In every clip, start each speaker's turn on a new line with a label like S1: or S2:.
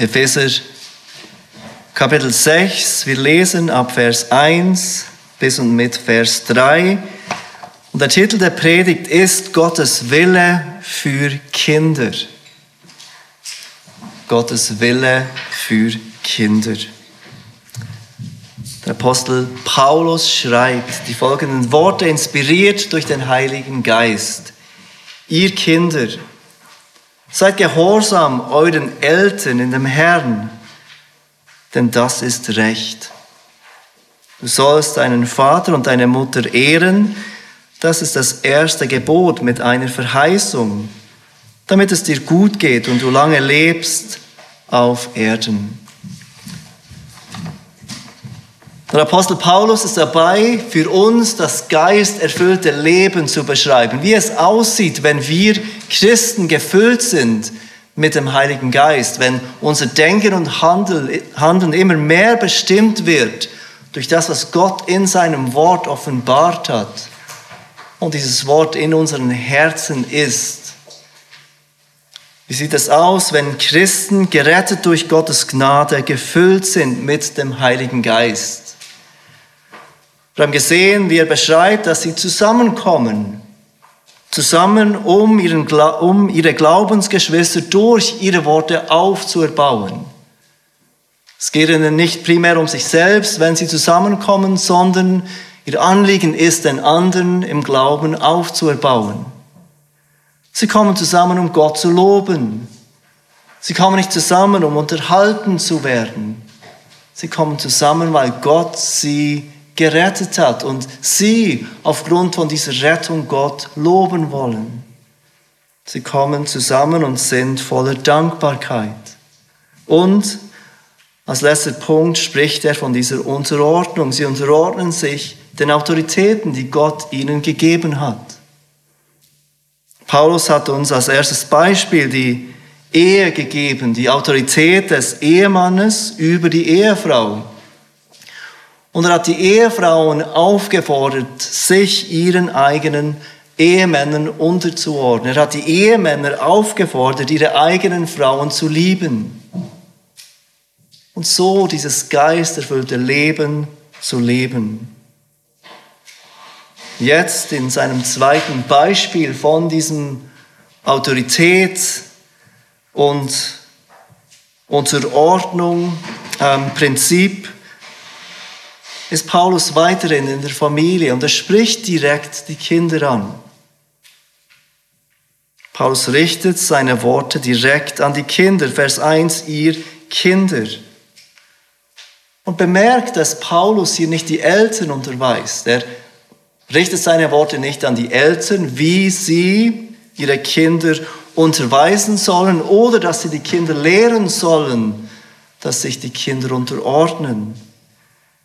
S1: Epheser Kapitel 6. Wir lesen ab Vers 1 bis und mit Vers 3. Und der Titel der Predigt ist Gottes Wille für Kinder. Gottes Wille für Kinder. Der Apostel Paulus schreibt die folgenden Worte, inspiriert durch den Heiligen Geist. Ihr Kinder, seid gehorsam euren Eltern in dem Herrn, denn das ist Recht. Du sollst deinen Vater und deine Mutter ehren, das ist das erste Gebot mit einer Verheißung, damit es dir gut geht und du lange lebst auf Erden. Der Apostel Paulus ist dabei, für uns das geisterfüllte Leben zu beschreiben, wie es aussieht, wenn wir Christen gefüllt sind mit dem Heiligen Geist, wenn unser Denken und Handeln immer mehr bestimmt wird durch das, was Gott in seinem Wort offenbart hat und dieses Wort in unseren Herzen ist. Wie sieht es aus, wenn Christen gerettet durch Gottes Gnade gefüllt sind mit dem Heiligen Geist? Wir haben gesehen, wie er beschreibt, dass sie zusammenkommen. Zusammen, um, ihren, um ihre Glaubensgeschwister durch ihre Worte aufzuerbauen. Es geht ihnen nicht primär um sich selbst, wenn sie zusammenkommen, sondern ihr Anliegen ist, den anderen im Glauben aufzuerbauen. Sie kommen zusammen, um Gott zu loben. Sie kommen nicht zusammen, um unterhalten zu werden. Sie kommen zusammen, weil Gott sie gerettet hat und sie aufgrund von dieser Rettung Gott loben wollen. Sie kommen zusammen und sind voller Dankbarkeit. Und als letzter Punkt spricht er von dieser Unterordnung. Sie unterordnen sich den Autoritäten, die Gott ihnen gegeben hat. Paulus hat uns als erstes Beispiel die Ehe gegeben, die Autorität des Ehemannes über die Ehefrau. Und er hat die Ehefrauen aufgefordert, sich ihren eigenen Ehemännern unterzuordnen. Er hat die Ehemänner aufgefordert, ihre eigenen Frauen zu lieben. Und so dieses geisterfüllte Leben zu leben. Jetzt in seinem zweiten Beispiel von diesem Autorität und Unterordnung ähm, Prinzip ist Paulus weiterhin in der Familie und er spricht direkt die Kinder an. Paulus richtet seine Worte direkt an die Kinder. Vers 1, ihr Kinder. Und bemerkt, dass Paulus hier nicht die Eltern unterweist. Er richtet seine Worte nicht an die Eltern, wie sie ihre Kinder unterweisen sollen oder dass sie die Kinder lehren sollen, dass sich die Kinder unterordnen.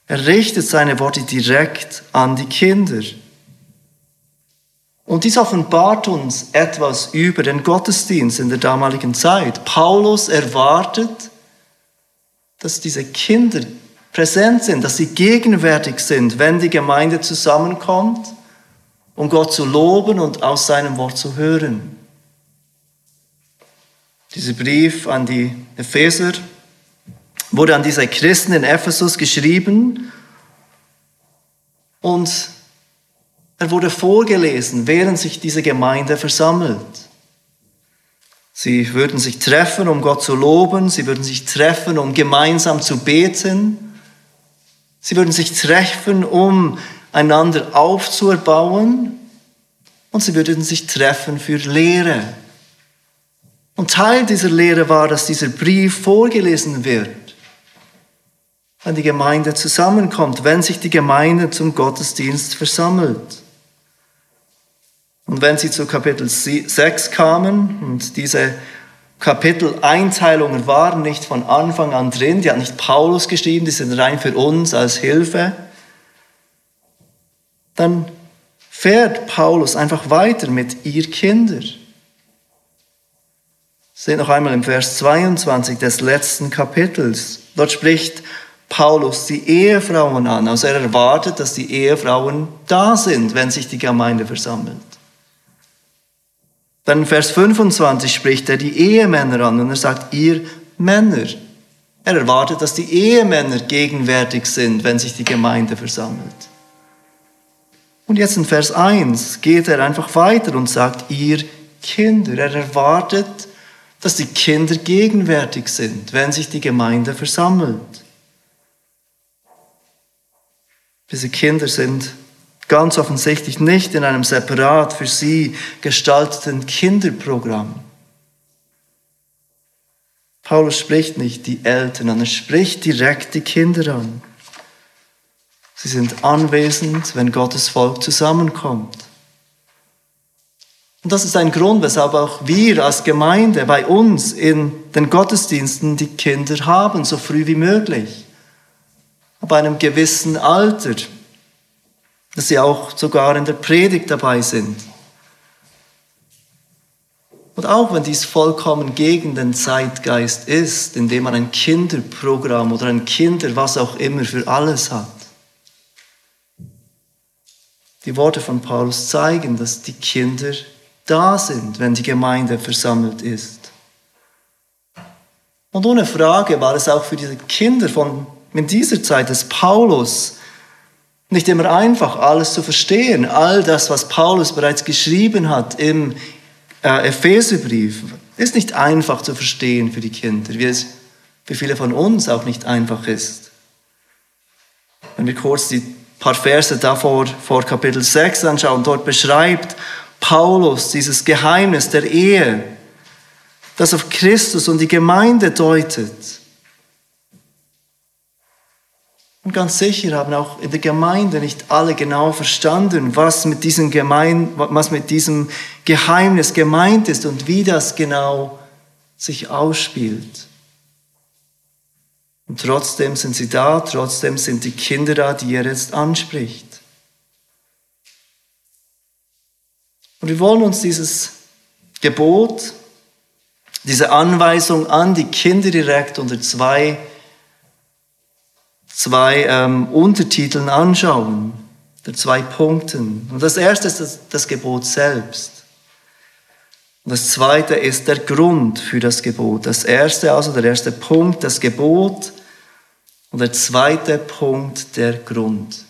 S1: Er richtet seine Worte direkt an die Kinder. Und dies offenbart uns etwas über den Gottesdienst in der damaligen Zeit. Paulus erwartet, dass diese Kinder präsent sind, dass sie gegenwärtig sind, wenn die Gemeinde zusammenkommt, um Gott zu loben und aus seinem Wort zu hören. Dieser Brief an die Epheser wurde an diese Christen in Ephesus geschrieben und er wurde vorgelesen, während sich diese Gemeinde versammelt. Sie würden sich treffen, um Gott zu loben, sie würden sich treffen, um gemeinsam zu beten, sie würden sich treffen, um einander aufzuerbauen und sie würden sich treffen für Lehre. Und Teil dieser Lehre war, dass dieser Brief vorgelesen wird wenn die Gemeinde zusammenkommt, wenn sich die Gemeinde zum Gottesdienst versammelt. Und wenn sie zu Kapitel 6 kamen und diese Kapiteleinteilungen waren nicht von Anfang an drin, die hat nicht Paulus geschrieben, die sind rein für uns als Hilfe, dann fährt Paulus einfach weiter mit ihr Kinder. Seht noch einmal im Vers 22 des letzten Kapitels. Dort spricht Paulus die Ehefrauen an. Also er erwartet, dass die Ehefrauen da sind, wenn sich die Gemeinde versammelt. Dann in Vers 25 spricht er die Ehemänner an und er sagt, ihr Männer. Er erwartet, dass die Ehemänner gegenwärtig sind, wenn sich die Gemeinde versammelt. Und jetzt in Vers 1 geht er einfach weiter und sagt, ihr Kinder. Er erwartet, dass die Kinder gegenwärtig sind, wenn sich die Gemeinde versammelt. Diese Kinder sind ganz offensichtlich nicht in einem separat für sie gestalteten Kinderprogramm. Paulus spricht nicht die Eltern an, er spricht direkt die Kinder an. Sie sind anwesend, wenn Gottes Volk zusammenkommt. Und das ist ein Grund, weshalb auch wir als Gemeinde bei uns in den Gottesdiensten die Kinder haben, so früh wie möglich. Ab einem gewissen Alter, dass sie auch sogar in der Predigt dabei sind. Und auch wenn dies vollkommen gegen den Zeitgeist ist, indem man ein Kinderprogramm oder ein Kinder, was auch immer, für alles hat. Die Worte von Paulus zeigen, dass die Kinder da sind, wenn die Gemeinde versammelt ist. Und ohne Frage war es auch für diese Kinder von in dieser Zeit des Paulus nicht immer einfach, alles zu verstehen. All das, was Paulus bereits geschrieben hat im äh, Epheserbrief ist nicht einfach zu verstehen für die Kinder, wie es für viele von uns auch nicht einfach ist. Wenn wir kurz die paar Verse davor, vor Kapitel 6 anschauen, dort beschreibt Paulus dieses Geheimnis der Ehe, das auf Christus und die Gemeinde deutet. Und ganz sicher haben auch in der Gemeinde nicht alle genau verstanden, was mit diesem, Gemein, was mit diesem Geheimnis gemeint ist und wie das genau sich ausspielt. Und trotzdem sind sie da, trotzdem sind die Kinder da, die er jetzt anspricht. Und wir wollen uns dieses Gebot, diese Anweisung an die Kinder direkt unter zwei zwei ähm, Untertiteln anschauen, der zwei Punkten. Und das erste ist das, das Gebot selbst. Und das zweite ist der Grund für das Gebot. Das erste, also der erste Punkt, das Gebot. Und der zweite Punkt, der Grund.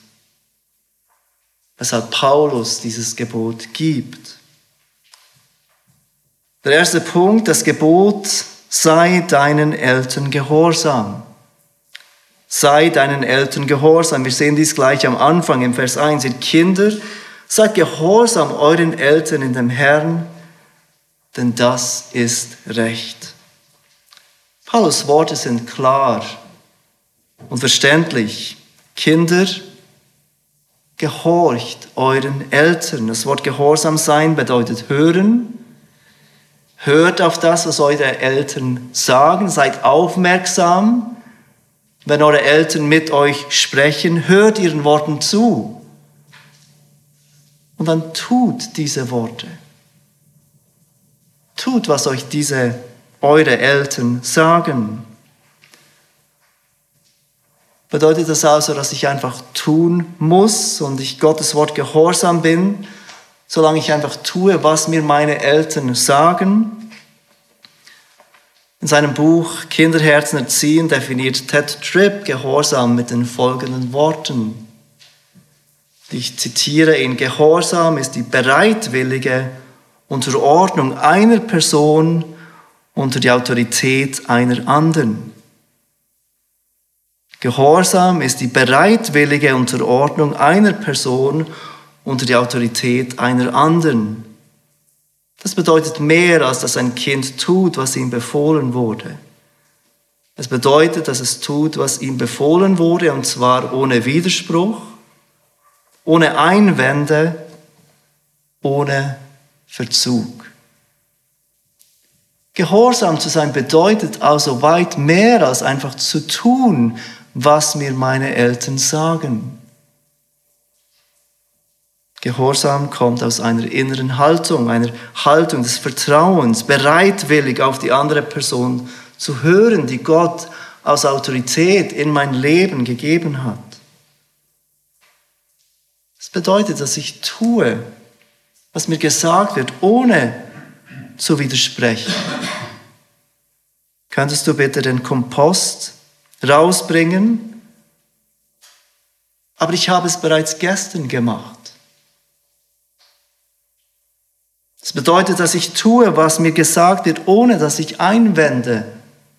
S1: Weshalb Paulus dieses Gebot gibt. Der erste Punkt, das Gebot, sei deinen Eltern gehorsam sei deinen Eltern gehorsam. Wir sehen dies gleich am Anfang im Vers 1. Ihr Kinder, seid gehorsam euren Eltern in dem Herrn, denn das ist Recht. Paulus Worte sind klar und verständlich. Kinder, gehorcht euren Eltern. Das Wort Gehorsam sein bedeutet hören. Hört auf das, was eure Eltern sagen. Seid aufmerksam wenn eure Eltern mit euch sprechen, hört ihren Worten zu. Und dann tut diese Worte. Tut, was euch diese eure Eltern sagen. Bedeutet das also, dass ich einfach tun muss und ich Gottes Wort gehorsam bin, solange ich einfach tue, was mir meine Eltern sagen? In seinem Buch Kinderherzen erziehen definiert Ted Tripp Gehorsam mit den folgenden Worten. Ich zitiere ihn, Gehorsam ist die bereitwillige Unterordnung einer Person unter die Autorität einer anderen. Gehorsam ist die bereitwillige Unterordnung einer Person unter die Autorität einer anderen. Das bedeutet mehr, als dass ein Kind tut, was ihm befohlen wurde. Es bedeutet, dass es tut, was ihm befohlen wurde, und zwar ohne Widerspruch, ohne Einwände, ohne Verzug. Gehorsam zu sein bedeutet also weit mehr als einfach zu tun, was mir meine Eltern sagen. Gehorsam kommt aus einer inneren Haltung, einer Haltung des Vertrauens, bereitwillig auf die andere Person zu hören, die Gott aus Autorität in mein Leben gegeben hat. Das bedeutet, dass ich tue, was mir gesagt wird, ohne zu widersprechen. könntest du bitte den Kompost rausbringen? Aber ich habe es bereits gestern gemacht. Das bedeutet, dass ich tue, was mir gesagt wird, ohne dass ich Einwände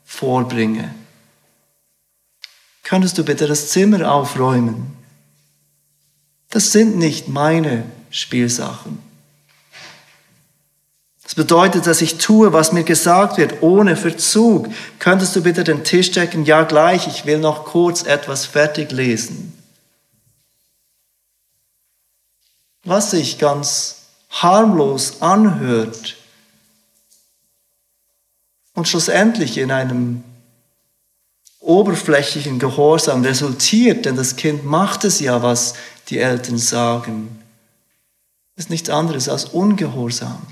S1: vorbringe. Könntest du bitte das Zimmer aufräumen? Das sind nicht meine Spielsachen. Das bedeutet, dass ich tue, was mir gesagt wird, ohne Verzug. Könntest du bitte den Tisch decken? Ja, gleich. Ich will noch kurz etwas fertig lesen. Was sich ganz harmlos anhört und schlussendlich in einem oberflächlichen Gehorsam resultiert, denn das Kind macht es ja, was die Eltern sagen, ist nichts anderes als Ungehorsam.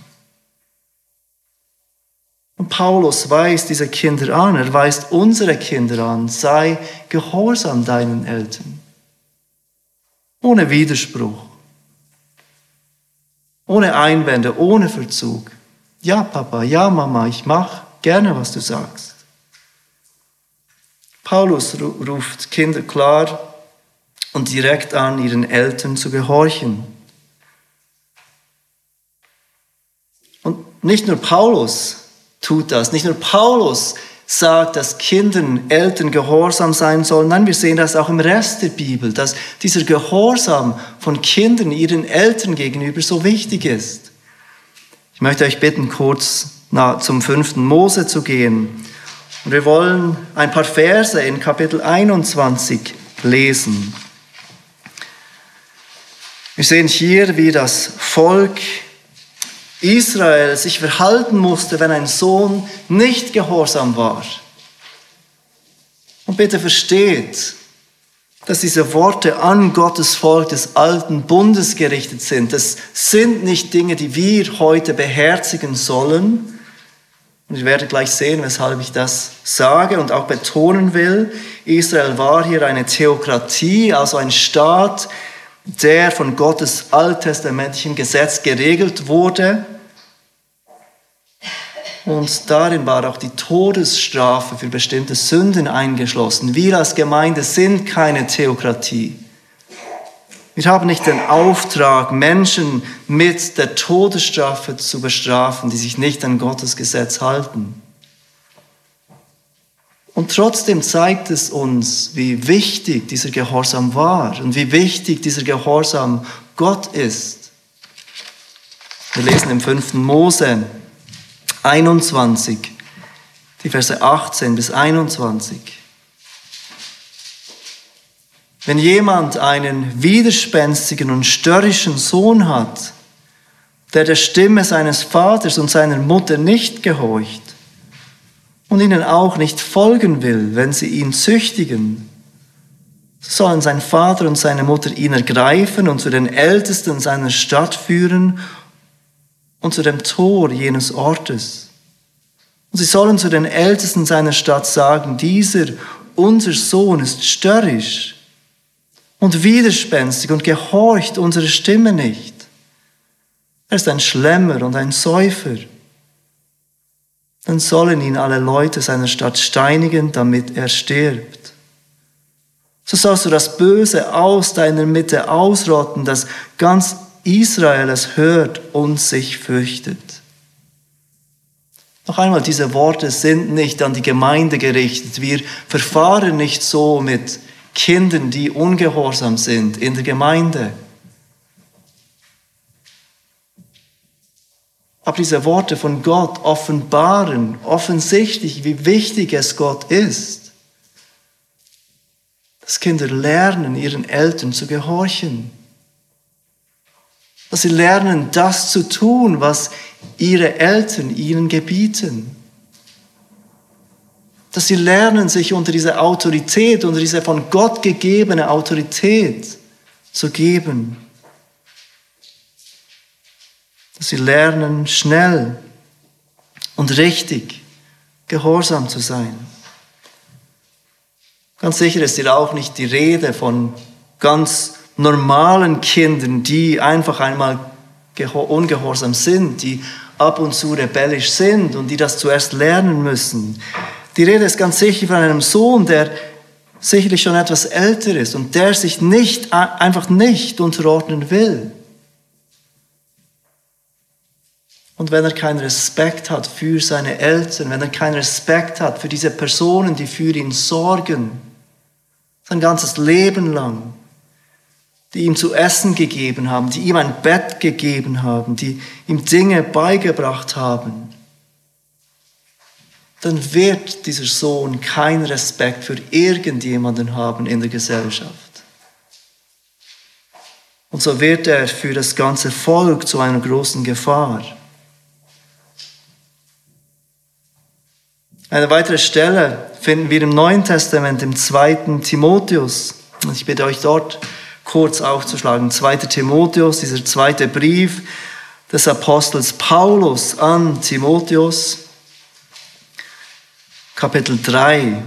S1: Und Paulus weist diese Kinder an, er weist unsere Kinder an, sei gehorsam deinen Eltern. Ohne Widerspruch, ohne Einwände, ohne Verzug. Ja, Papa, ja, Mama, ich mache gerne, was du sagst. Paulus ruft Kinder klar und direkt an, ihren Eltern zu gehorchen. Und nicht nur Paulus tut das. Nicht nur Paulus sagt, dass Kindern, Eltern gehorsam sein sollen. Nein, wir sehen das auch im Rest der Bibel, dass dieser Gehorsam von Kindern ihren Eltern gegenüber so wichtig ist. Ich möchte euch bitten, kurz zum fünften Mose zu gehen. Und wir wollen ein paar Verse in Kapitel 21 lesen. Wir sehen hier, wie das Volk Israel sich verhalten musste, wenn ein Sohn nicht gehorsam war. Und bitte versteht, dass diese Worte an Gottes Volk des alten Bundes gerichtet sind. Das sind nicht Dinge, die wir heute beherzigen sollen. Und ich werde gleich sehen, weshalb ich das sage und auch betonen will. Israel war hier eine Theokratie, also ein Staat, der von Gottes alttestamentlichem Gesetz geregelt wurde. Und darin war auch die Todesstrafe für bestimmte Sünden eingeschlossen. Wir als Gemeinde sind keine Theokratie. Wir haben nicht den Auftrag, Menschen mit der Todesstrafe zu bestrafen, die sich nicht an Gottes Gesetz halten. Und trotzdem zeigt es uns, wie wichtig dieser Gehorsam war und wie wichtig dieser Gehorsam Gott ist. Wir lesen im fünften Mose 21, die Verse 18 bis 21. Wenn jemand einen widerspenstigen und störrischen Sohn hat, der der Stimme seines Vaters und seiner Mutter nicht gehorcht und ihnen auch nicht folgen will, wenn sie ihn züchtigen, so sollen sein Vater und seine Mutter ihn ergreifen und zu den Ältesten seiner Stadt führen und zu dem Tor jenes Ortes. Und sie sollen zu den Ältesten seiner Stadt sagen, dieser, unser Sohn, ist störrisch und widerspenstig und gehorcht unsere Stimme nicht. Er ist ein Schlemmer und ein Säufer. Dann sollen ihn alle Leute seiner Stadt steinigen, damit er stirbt. So sollst du das Böse aus deiner Mitte ausrotten, das ganz Israel es hört und sich fürchtet. Noch einmal, diese Worte sind nicht an die Gemeinde gerichtet. Wir verfahren nicht so mit Kindern, die ungehorsam sind in der Gemeinde. Aber diese Worte von Gott offenbaren offensichtlich, wie wichtig es Gott ist, dass Kinder lernen, ihren Eltern zu gehorchen dass sie lernen, das zu tun, was ihre Eltern ihnen gebieten. Dass sie lernen, sich unter diese Autorität, unter diese von Gott gegebene Autorität zu geben. Dass sie lernen, schnell und richtig gehorsam zu sein. Ganz sicher ist hier auch nicht die Rede von ganz normalen Kindern, die einfach einmal ungehorsam sind, die ab und zu rebellisch sind und die das zuerst lernen müssen. Die Rede ist ganz sicher von einem Sohn, der sicherlich schon etwas älter ist und der sich nicht, einfach nicht unterordnen will. Und wenn er keinen Respekt hat für seine Eltern, wenn er keinen Respekt hat für diese Personen, die für ihn sorgen, sein ganzes Leben lang, die ihm zu essen gegeben haben, die ihm ein Bett gegeben haben, die ihm Dinge beigebracht haben, dann wird dieser Sohn keinen Respekt für irgendjemanden haben in der Gesellschaft. Und so wird er für das ganze Volk zu einer großen Gefahr. Eine weitere Stelle finden wir im Neuen Testament, im zweiten Timotheus. Ich bitte euch dort kurz aufzuschlagen. 2. Timotheus, dieser zweite Brief des Apostels Paulus an Timotheus. Kapitel 3.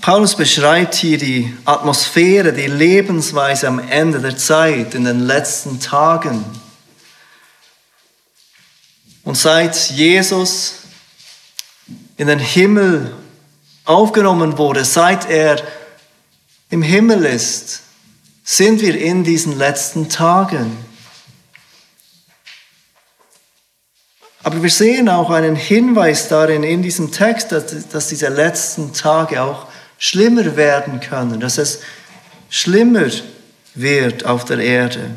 S1: Paulus beschreibt hier die Atmosphäre, die Lebensweise am Ende der Zeit, in den letzten Tagen. Und seit Jesus in den Himmel aufgenommen wurde, seit er im Himmel ist, sind wir in diesen letzten Tagen. Aber wir sehen auch einen Hinweis darin in diesem Text, dass, dass diese letzten Tage auch schlimmer werden können, dass es schlimmer wird auf der Erde.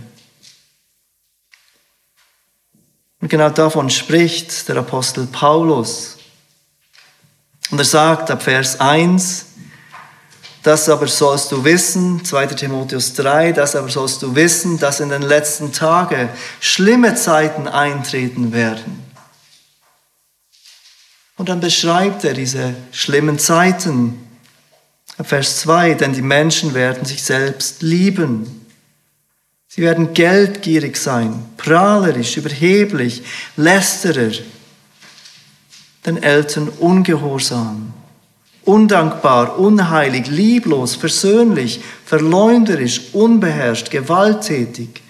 S1: Und genau davon spricht der Apostel Paulus. Und er sagt ab Vers 1, das aber sollst du wissen, 2 Timotheus 3, das aber sollst du wissen, dass in den letzten Tagen schlimme Zeiten eintreten werden. Und dann beschreibt er diese schlimmen Zeiten. Vers 2, denn die Menschen werden sich selbst lieben. Sie werden geldgierig sein, prahlerisch, überheblich, lästerer, den Eltern ungehorsam, undankbar, unheilig, lieblos, versöhnlich, verleumderisch, unbeherrscht, gewalttätig,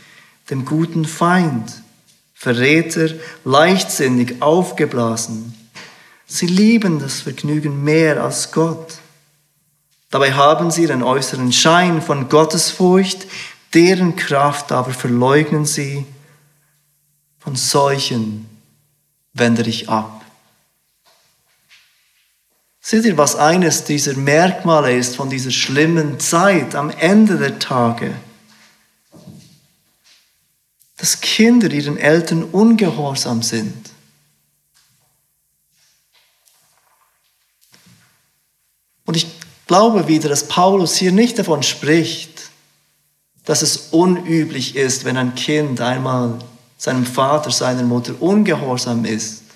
S1: dem guten Feind, Verräter, leichtsinnig, aufgeblasen, Sie lieben das Vergnügen mehr als Gott. Dabei haben sie den äußeren Schein von Gottesfurcht, deren Kraft aber verleugnen sie. Von solchen wende ich ab. Seht ihr, was eines dieser Merkmale ist von dieser schlimmen Zeit am Ende der Tage? Dass Kinder ihren Eltern ungehorsam sind. Und ich glaube wieder, dass Paulus hier nicht davon spricht, dass es unüblich ist, wenn ein Kind einmal seinem Vater, seiner Mutter ungehorsam ist.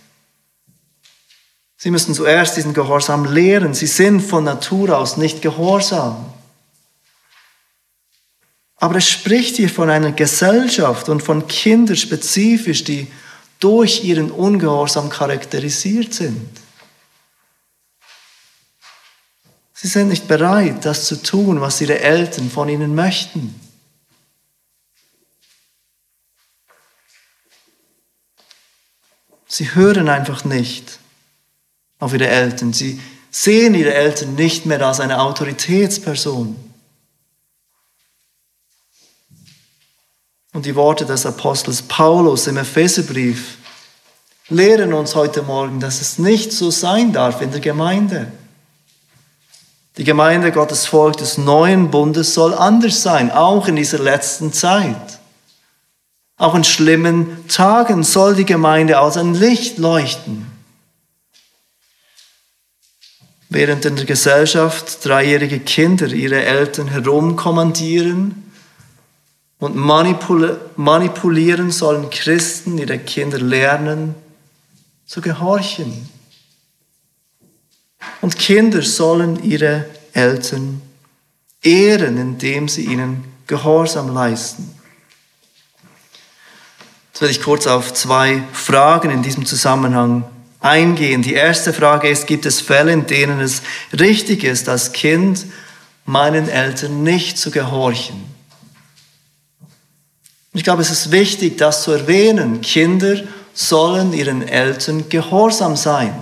S1: Sie müssen zuerst diesen Gehorsam lehren. Sie sind von Natur aus nicht gehorsam. Aber es spricht hier von einer Gesellschaft und von Kindern spezifisch, die durch ihren Ungehorsam charakterisiert sind. Sie sind nicht bereit, das zu tun, was ihre Eltern von ihnen möchten. Sie hören einfach nicht auf ihre Eltern. Sie sehen ihre Eltern nicht mehr als eine Autoritätsperson. Und die Worte des Apostels Paulus im Epheserbrief lehren uns heute Morgen, dass es nicht so sein darf in der Gemeinde. Die Gemeinde Gottes Volk des neuen Bundes soll anders sein, auch in dieser letzten Zeit. Auch in schlimmen Tagen soll die Gemeinde als ein Licht leuchten. Während in der Gesellschaft dreijährige Kinder ihre Eltern herumkommandieren und manipulieren, sollen Christen ihre Kinder lernen zu gehorchen und Kinder sollen ihre Eltern ehren, indem sie ihnen Gehorsam leisten. Jetzt werde ich kurz auf zwei Fragen in diesem Zusammenhang eingehen. Die erste Frage ist, gibt es Fälle, in denen es richtig ist, als Kind meinen Eltern nicht zu gehorchen? Ich glaube, es ist wichtig, das zu erwähnen. Kinder sollen ihren Eltern gehorsam sein.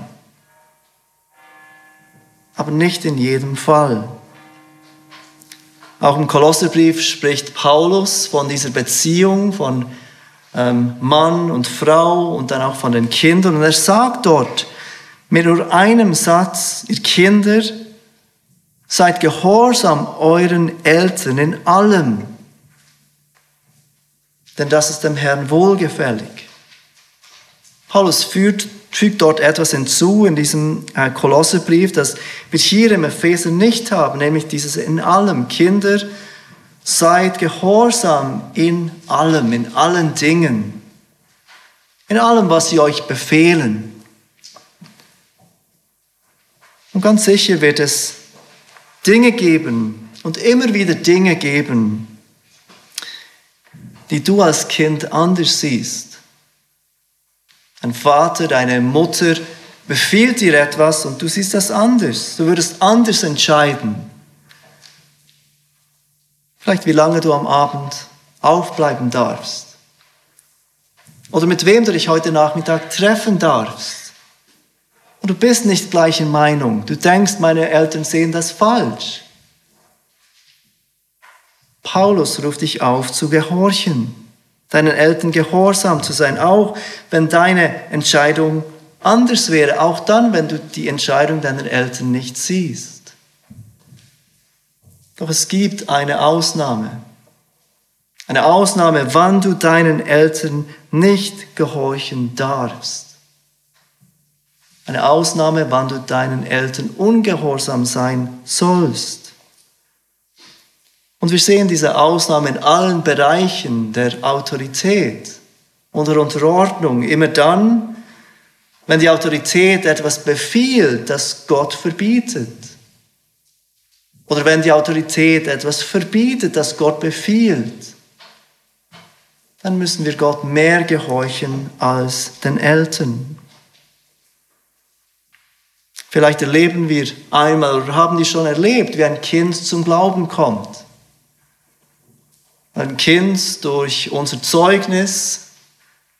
S1: Aber nicht in jedem Fall. Auch im Kolosserbrief spricht Paulus von dieser Beziehung von ähm, Mann und Frau und dann auch von den Kindern. Und er sagt dort mit nur einem Satz, ihr Kinder, seid gehorsam euren Eltern in allem, denn das ist dem Herrn wohlgefällig. Paulus führt, fügt dort etwas hinzu in diesem äh, Kolosserbrief, das wir hier im Epheser nicht haben, nämlich dieses in allem. Kinder, seid gehorsam in allem, in allen Dingen, in allem, was sie euch befehlen. Und ganz sicher wird es Dinge geben und immer wieder Dinge geben, die du als Kind anders siehst. Ein Vater, deine Mutter befiehlt dir etwas und du siehst das anders. Du würdest anders entscheiden. Vielleicht wie lange du am Abend aufbleiben darfst. Oder mit wem du dich heute Nachmittag treffen darfst. Und du bist nicht gleicher Meinung. Du denkst, meine Eltern sehen das falsch. Paulus ruft dich auf zu gehorchen, deinen Eltern gehorsam zu sein, auch wenn deine Entscheidung anders wäre, auch dann, wenn du die Entscheidung deiner Eltern nicht siehst. Doch es gibt eine Ausnahme. Eine Ausnahme, wann du deinen Eltern nicht gehorchen darfst. Eine Ausnahme, wann du deinen Eltern ungehorsam sein sollst. Und wir sehen diese Ausnahme in allen Bereichen der Autorität und der Unterordnung. Immer dann, wenn die Autorität etwas befiehlt, das Gott verbietet. Oder wenn die Autorität etwas verbietet, das Gott befiehlt. Dann müssen wir Gott mehr gehorchen als den Eltern. Vielleicht erleben wir einmal oder haben die schon erlebt, wie ein Kind zum Glauben kommt. Ein Kind durch unser Zeugnis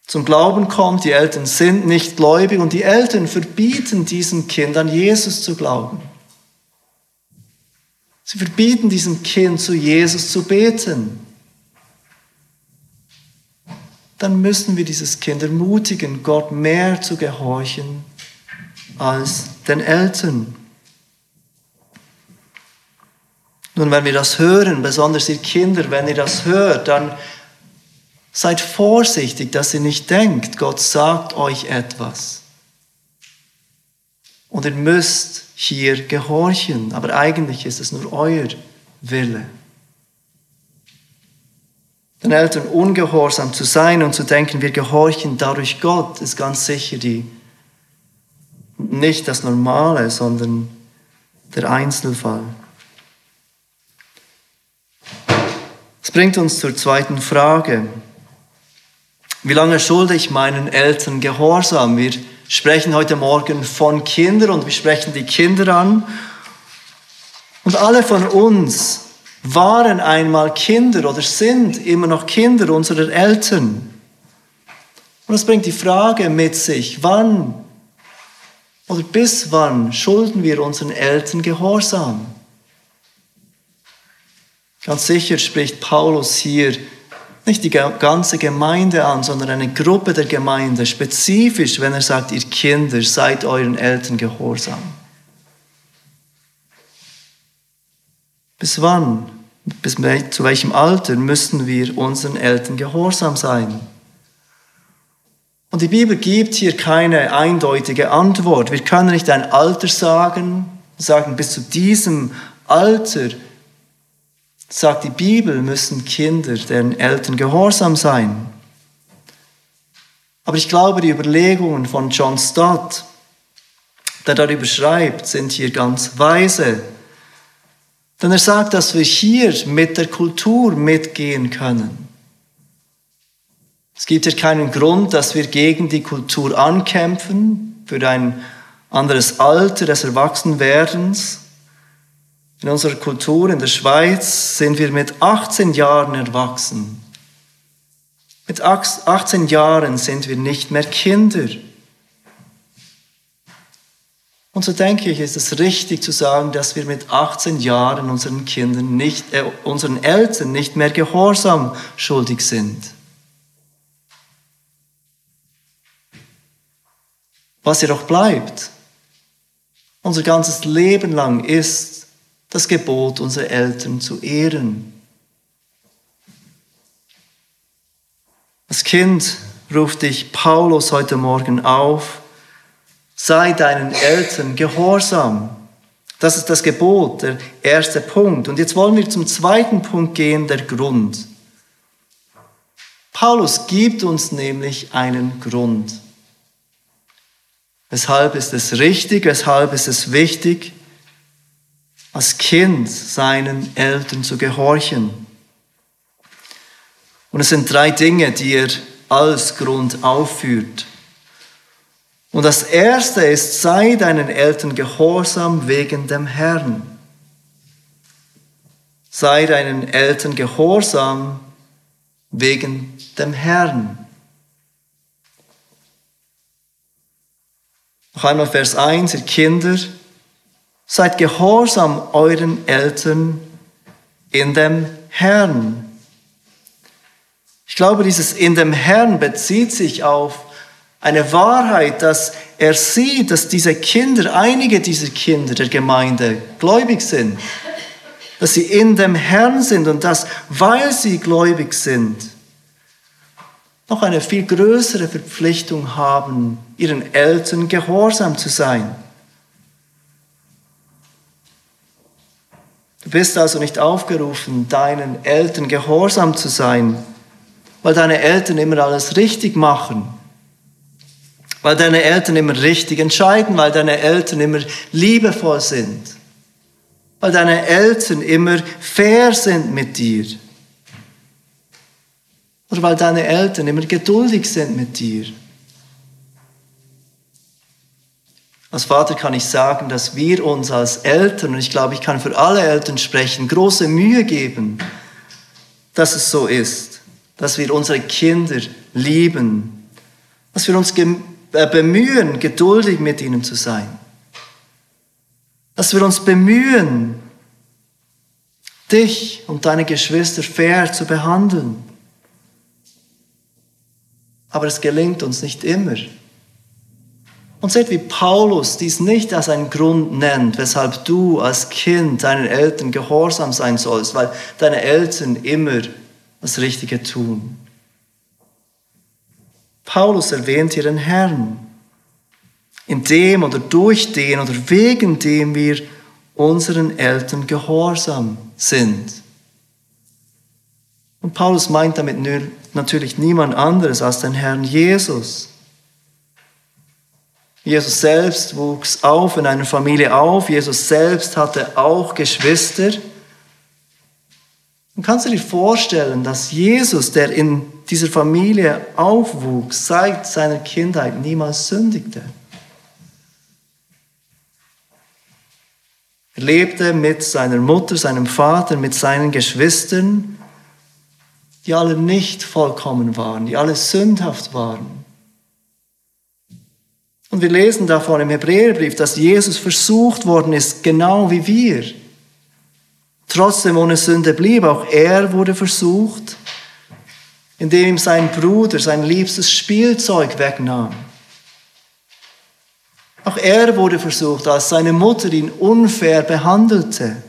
S1: zum Glauben kommt, die Eltern sind nicht gläubig und die Eltern verbieten diesem Kind an Jesus zu glauben. Sie verbieten diesem Kind zu Jesus zu beten. Dann müssen wir dieses Kind ermutigen, Gott mehr zu gehorchen als den Eltern. Nun, wenn wir das hören, besonders ihr Kinder, wenn ihr das hört, dann seid vorsichtig, dass ihr nicht denkt, Gott sagt euch etwas. Und ihr müsst hier gehorchen, aber eigentlich ist es nur euer Wille. Den Eltern ungehorsam zu sein und zu denken, wir gehorchen dadurch Gott, ist ganz sicher die nicht das Normale, sondern der Einzelfall. Das bringt uns zur zweiten Frage. Wie lange schulde ich meinen Eltern Gehorsam? Wir sprechen heute Morgen von Kindern und wir sprechen die Kinder an. Und alle von uns waren einmal Kinder oder sind immer noch Kinder unserer Eltern. Und das bringt die Frage mit sich, wann oder bis wann schulden wir unseren Eltern Gehorsam? Ganz sicher spricht Paulus hier nicht die ganze Gemeinde an, sondern eine Gruppe der Gemeinde, spezifisch, wenn er sagt, ihr Kinder, seid euren Eltern gehorsam. Bis wann, bis zu welchem Alter müssen wir unseren Eltern gehorsam sein? Und die Bibel gibt hier keine eindeutige Antwort. Wir können nicht ein Alter sagen, sagen, bis zu diesem Alter, sagt die Bibel, müssen Kinder deren Eltern gehorsam sein. Aber ich glaube, die Überlegungen von John Stott, der darüber schreibt, sind hier ganz weise. Denn er sagt, dass wir hier mit der Kultur mitgehen können. Es gibt hier keinen Grund, dass wir gegen die Kultur ankämpfen, für ein anderes Alter des Erwachsenwerdens. In unserer Kultur in der Schweiz sind wir mit 18 Jahren erwachsen. Mit 18 Jahren sind wir nicht mehr Kinder. Und so denke ich, ist es richtig zu sagen, dass wir mit 18 Jahren unseren Kindern nicht, äh, unseren Eltern nicht mehr Gehorsam schuldig sind. Was jedoch bleibt, unser ganzes Leben lang ist das Gebot unserer Eltern zu ehren. Als Kind ruft dich Paulus heute Morgen auf, sei deinen Eltern gehorsam. Das ist das Gebot, der erste Punkt. Und jetzt wollen wir zum zweiten Punkt gehen, der Grund. Paulus gibt uns nämlich einen Grund. Weshalb ist es richtig, weshalb ist es wichtig, als Kind seinen Eltern zu gehorchen. Und es sind drei Dinge, die er als Grund aufführt. Und das erste ist, sei deinen Eltern gehorsam wegen dem Herrn. Sei deinen Eltern gehorsam wegen dem Herrn. Noch einmal Vers 1, ihr Kinder, seid gehorsam euren Eltern in dem Herrn. Ich glaube, dieses in dem Herrn bezieht sich auf eine Wahrheit, dass er sieht, dass diese Kinder, einige dieser Kinder der Gemeinde gläubig sind, dass sie in dem Herrn sind und dass, weil sie gläubig sind, noch eine viel größere Verpflichtung haben, ihren Eltern gehorsam zu sein. Du bist also nicht aufgerufen, deinen Eltern gehorsam zu sein, weil deine Eltern immer alles richtig machen, weil deine Eltern immer richtig entscheiden, weil deine Eltern immer liebevoll sind, weil deine Eltern immer fair sind mit dir oder weil deine Eltern immer geduldig sind mit dir. Als Vater kann ich sagen, dass wir uns als Eltern, und ich glaube, ich kann für alle Eltern sprechen, große Mühe geben, dass es so ist, dass wir unsere Kinder lieben, dass wir uns äh, bemühen, geduldig mit ihnen zu sein, dass wir uns bemühen, dich und deine Geschwister fair zu behandeln. Aber es gelingt uns nicht immer. Und seht, wie Paulus dies nicht als einen Grund nennt, weshalb du als Kind deinen Eltern gehorsam sein sollst, weil deine Eltern immer das Richtige tun. Paulus erwähnt hier den Herrn, in dem oder durch den oder wegen dem wir unseren Eltern gehorsam sind. Und Paulus meint damit natürlich niemand anderes als den Herrn Jesus. Jesus selbst wuchs auf in einer Familie auf. Jesus selbst hatte auch Geschwister. Und kannst du dir vorstellen, dass Jesus, der in dieser Familie aufwuchs, seit seiner Kindheit niemals sündigte? Er lebte mit seiner Mutter, seinem Vater, mit seinen Geschwistern die alle nicht vollkommen waren, die alle sündhaft waren. Und wir lesen davon im Hebräerbrief, dass Jesus versucht worden ist, genau wie wir. Trotzdem ohne Sünde blieb, auch er wurde versucht, indem ihm sein Bruder sein liebstes Spielzeug wegnahm. Auch er wurde versucht, als seine Mutter ihn unfair behandelte.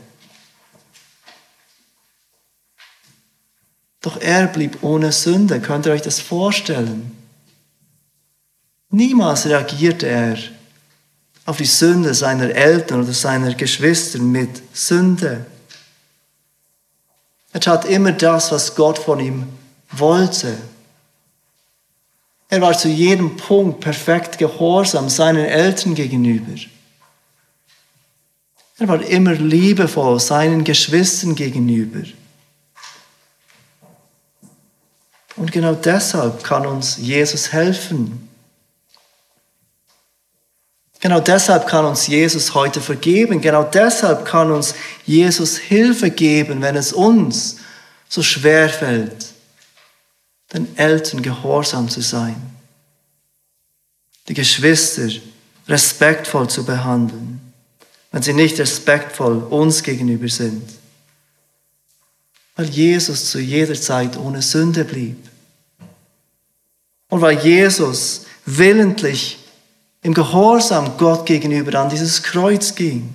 S1: Doch er blieb ohne Sünde. Könnt ihr euch das vorstellen? Niemals reagierte er auf die Sünde seiner Eltern oder seiner Geschwister mit Sünde. Er tat immer das, was Gott von ihm wollte. Er war zu jedem Punkt perfekt gehorsam seinen Eltern gegenüber. Er war immer liebevoll seinen Geschwistern gegenüber. Und genau deshalb kann uns Jesus helfen. Genau deshalb kann uns Jesus heute vergeben. Genau deshalb kann uns Jesus Hilfe geben, wenn es uns so schwer fällt, den Eltern gehorsam zu sein, die Geschwister respektvoll zu behandeln, wenn sie nicht respektvoll uns gegenüber sind, weil Jesus zu jeder Zeit ohne Sünde blieb und weil Jesus willentlich im Gehorsam Gott gegenüber an dieses Kreuz ging.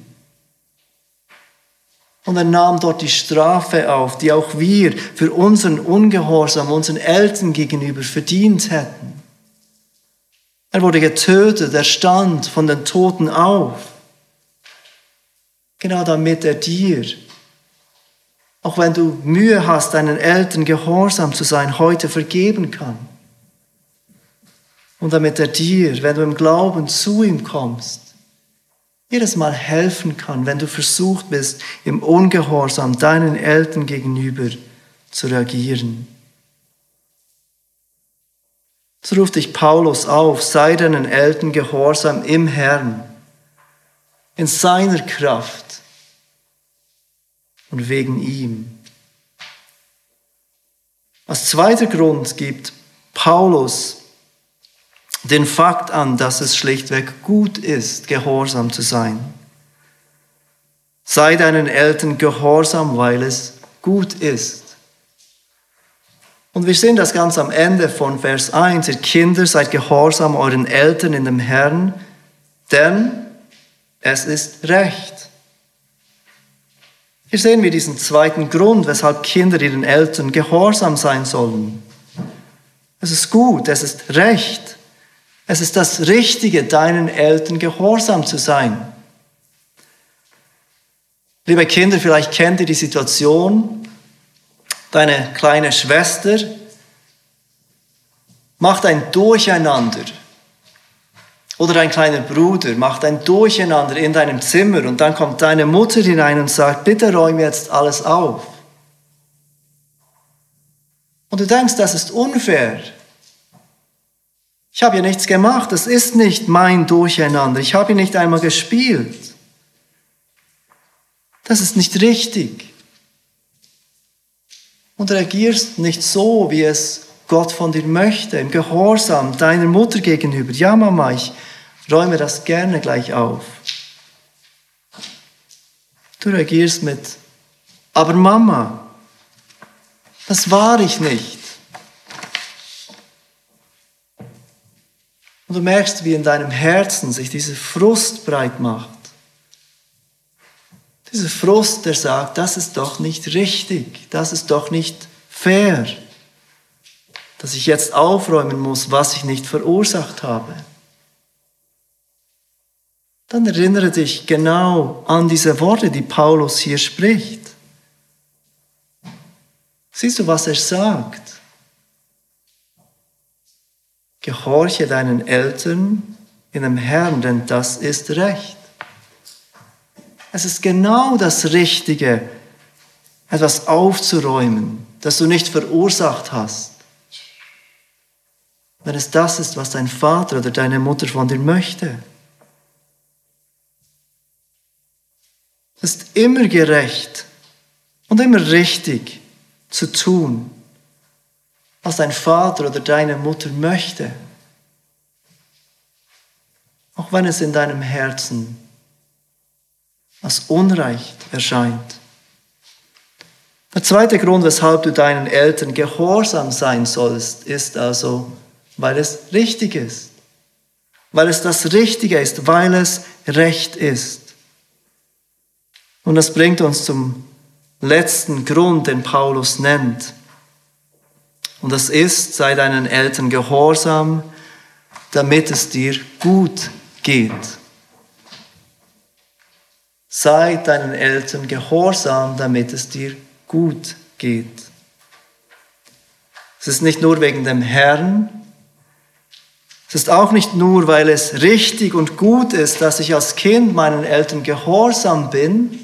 S1: Und er nahm dort die Strafe auf, die auch wir für unseren Ungehorsam unseren Eltern gegenüber verdient hätten. Er wurde getötet, er stand von den Toten auf. Genau damit er dir, auch wenn du Mühe hast, deinen Eltern gehorsam zu sein, heute vergeben kann. Und damit er dir, wenn du im Glauben zu ihm kommst, jedes Mal helfen kann, wenn du versucht bist, im Ungehorsam deinen Eltern gegenüber zu reagieren. So ruft dich Paulus auf, sei deinen Eltern gehorsam im Herrn, in seiner Kraft und wegen ihm. Als zweiter Grund gibt Paulus den Fakt an, dass es schlichtweg gut ist, gehorsam zu sein. Sei deinen Eltern gehorsam, weil es gut ist. Und wir sehen das ganz am Ende von Vers 1. Ihr Kinder, seid gehorsam euren Eltern in dem Herrn, denn es ist recht. Hier sehen wir diesen zweiten Grund, weshalb Kinder ihren Eltern gehorsam sein sollen. Es ist gut, es ist recht. Es ist das Richtige, deinen Eltern gehorsam zu sein. Liebe Kinder, vielleicht kennt ihr die Situation, deine kleine Schwester macht ein Durcheinander oder dein kleiner Bruder macht ein Durcheinander in deinem Zimmer und dann kommt deine Mutter hinein und sagt, bitte räume jetzt alles auf. Und du denkst, das ist unfair. Ich habe ja nichts gemacht, das ist nicht mein Durcheinander, ich habe nicht einmal gespielt. Das ist nicht richtig. Und reagierst nicht so, wie es Gott von dir möchte, im Gehorsam deiner Mutter gegenüber. Ja, Mama, ich räume das gerne gleich auf. Du reagierst mit, aber Mama, das war ich nicht. Und du merkst, wie in deinem Herzen sich dieser Frust breit macht. Dieser Frust, der sagt, das ist doch nicht richtig, das ist doch nicht fair, dass ich jetzt aufräumen muss, was ich nicht verursacht habe. Dann erinnere dich genau an diese Worte, die Paulus hier spricht. Siehst du, was er sagt? Gehorche deinen Eltern in dem Herrn, denn das ist Recht. Es ist genau das Richtige, etwas aufzuräumen, das du nicht verursacht hast. Wenn es das ist, was dein Vater oder deine Mutter von dir möchte. Es ist immer gerecht und immer richtig zu tun, was dein Vater oder deine Mutter möchte. Auch wenn es in deinem Herzen als Unrecht erscheint. Der zweite Grund, weshalb du deinen Eltern gehorsam sein sollst, ist also, weil es richtig ist. Weil es das Richtige ist, weil es Recht ist. Und das bringt uns zum letzten Grund, den Paulus nennt. Und das ist, sei deinen Eltern gehorsam, damit es dir gut geht. Sei deinen Eltern gehorsam, damit es dir gut geht. Es ist nicht nur wegen dem Herrn, es ist auch nicht nur, weil es richtig und gut ist, dass ich als Kind meinen Eltern gehorsam bin,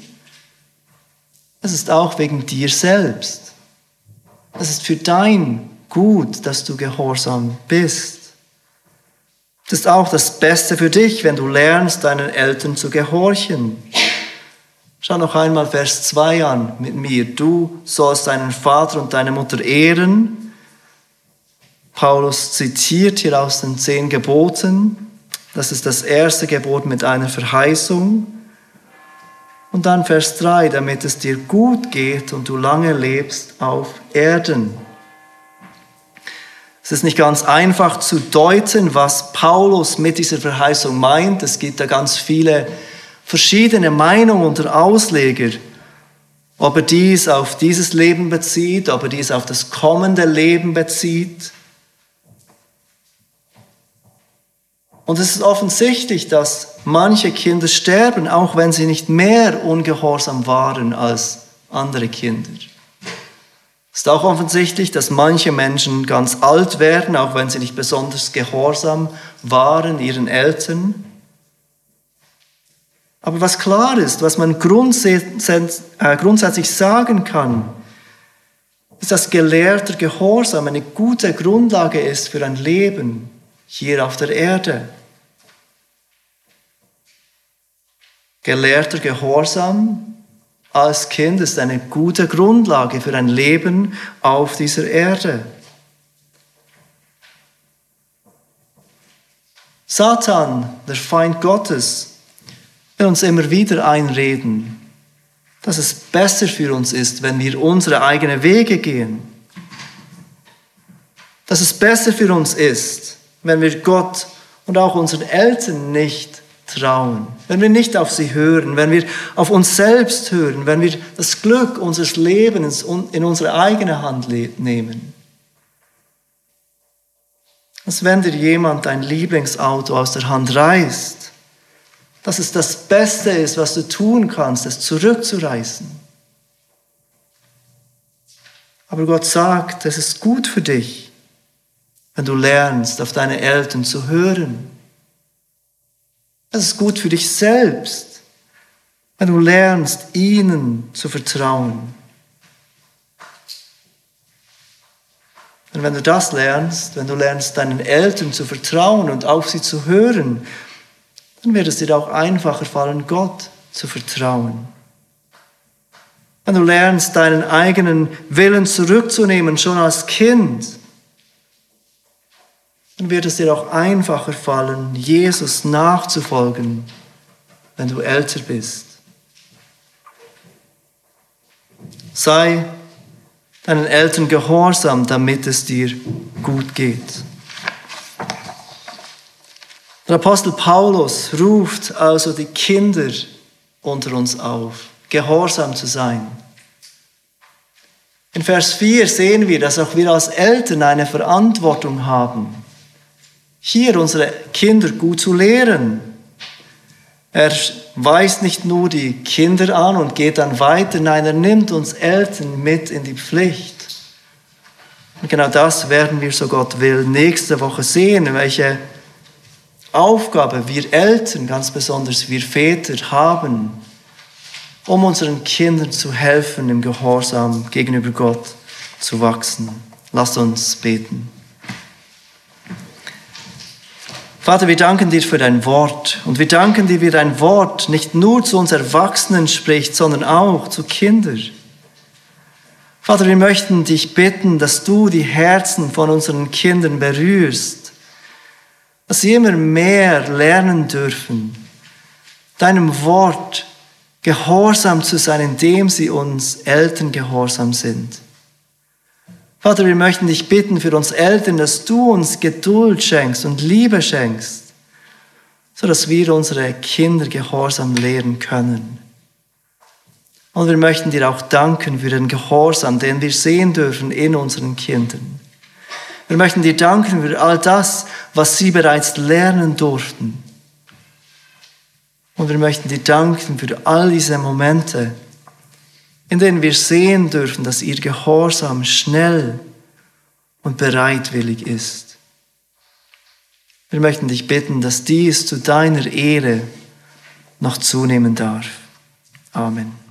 S1: es ist auch wegen dir selbst. Es ist für dein gut, dass du gehorsam bist. Es ist auch das Beste für dich, wenn du lernst, deinen Eltern zu gehorchen. Schau noch einmal Vers 2 an mit mir. Du sollst deinen Vater und deine Mutter ehren. Paulus zitiert hier aus den zehn Geboten. Das ist das erste Gebot mit einer Verheißung. Und dann Vers 3, damit es dir gut geht und du lange lebst auf Erden. Es ist nicht ganz einfach zu deuten, was Paulus mit dieser Verheißung meint. Es gibt da ganz viele verschiedene Meinungen unter Ausleger, ob er dies auf dieses Leben bezieht, ob er dies auf das kommende Leben bezieht. Und es ist offensichtlich, dass manche Kinder sterben, auch wenn sie nicht mehr ungehorsam waren als andere Kinder. Es ist auch offensichtlich, dass manche Menschen ganz alt werden, auch wenn sie nicht besonders gehorsam waren ihren Eltern. Aber was klar ist, was man äh, grundsätzlich sagen kann, ist, dass gelehrter Gehorsam eine gute Grundlage ist für ein Leben hier auf der Erde. Gelehrter Gehorsam als Kind ist eine gute Grundlage für ein Leben auf dieser Erde. Satan, der Feind Gottes, will uns immer wieder einreden, dass es besser für uns ist, wenn wir unsere eigenen Wege gehen. Dass es besser für uns ist, wenn wir Gott und auch unseren Eltern nicht trauen, wenn wir nicht auf sie hören, wenn wir auf uns selbst hören, wenn wir das Glück unseres Lebens in unsere eigene Hand nehmen. Als wenn dir jemand dein Lieblingsauto aus der Hand reißt, dass es das Beste ist, was du tun kannst, es zurückzureißen. Aber Gott sagt, es ist gut für dich, wenn du lernst, auf deine Eltern zu hören es ist gut für dich selbst, wenn du lernst, ihnen zu vertrauen. Und wenn du das lernst, wenn du lernst, deinen Eltern zu vertrauen und auf sie zu hören, dann wird es dir auch einfacher fallen, Gott zu vertrauen. Wenn du lernst, deinen eigenen Willen zurückzunehmen, schon als Kind, dann wird es dir auch einfacher fallen, Jesus nachzufolgen, wenn du älter bist. Sei deinen Eltern gehorsam, damit es dir gut geht. Der Apostel Paulus ruft also die Kinder unter uns auf, gehorsam zu sein. In Vers 4 sehen wir, dass auch wir als Eltern eine Verantwortung haben hier unsere Kinder gut zu lehren. Er weist nicht nur die Kinder an und geht dann weiter, nein, er nimmt uns Eltern mit in die Pflicht. Und genau das werden wir, so Gott will, nächste Woche sehen, welche Aufgabe wir Eltern, ganz besonders wir Väter, haben, um unseren Kindern zu helfen, im Gehorsam gegenüber Gott zu wachsen. Lasst uns beten. Vater, wir danken dir für dein Wort und wir danken dir, wie dein Wort nicht nur zu uns Erwachsenen spricht, sondern auch zu Kindern. Vater, wir möchten dich bitten, dass du die Herzen von unseren Kindern berührst, dass sie immer mehr lernen dürfen, deinem Wort gehorsam zu sein, indem sie uns Eltern gehorsam sind. Vater, wir möchten dich bitten für uns Eltern, dass du uns Geduld schenkst und Liebe schenkst, sodass wir unsere Kinder gehorsam lehren können. Und wir möchten dir auch danken für den Gehorsam, den wir sehen dürfen in unseren Kindern. Wir möchten dir danken für all das, was sie bereits lernen durften. Und wir möchten dir danken für all diese Momente, in denen wir sehen dürfen, dass ihr Gehorsam schnell und bereitwillig ist. Wir möchten dich bitten, dass dies zu deiner Ehre noch zunehmen darf. Amen.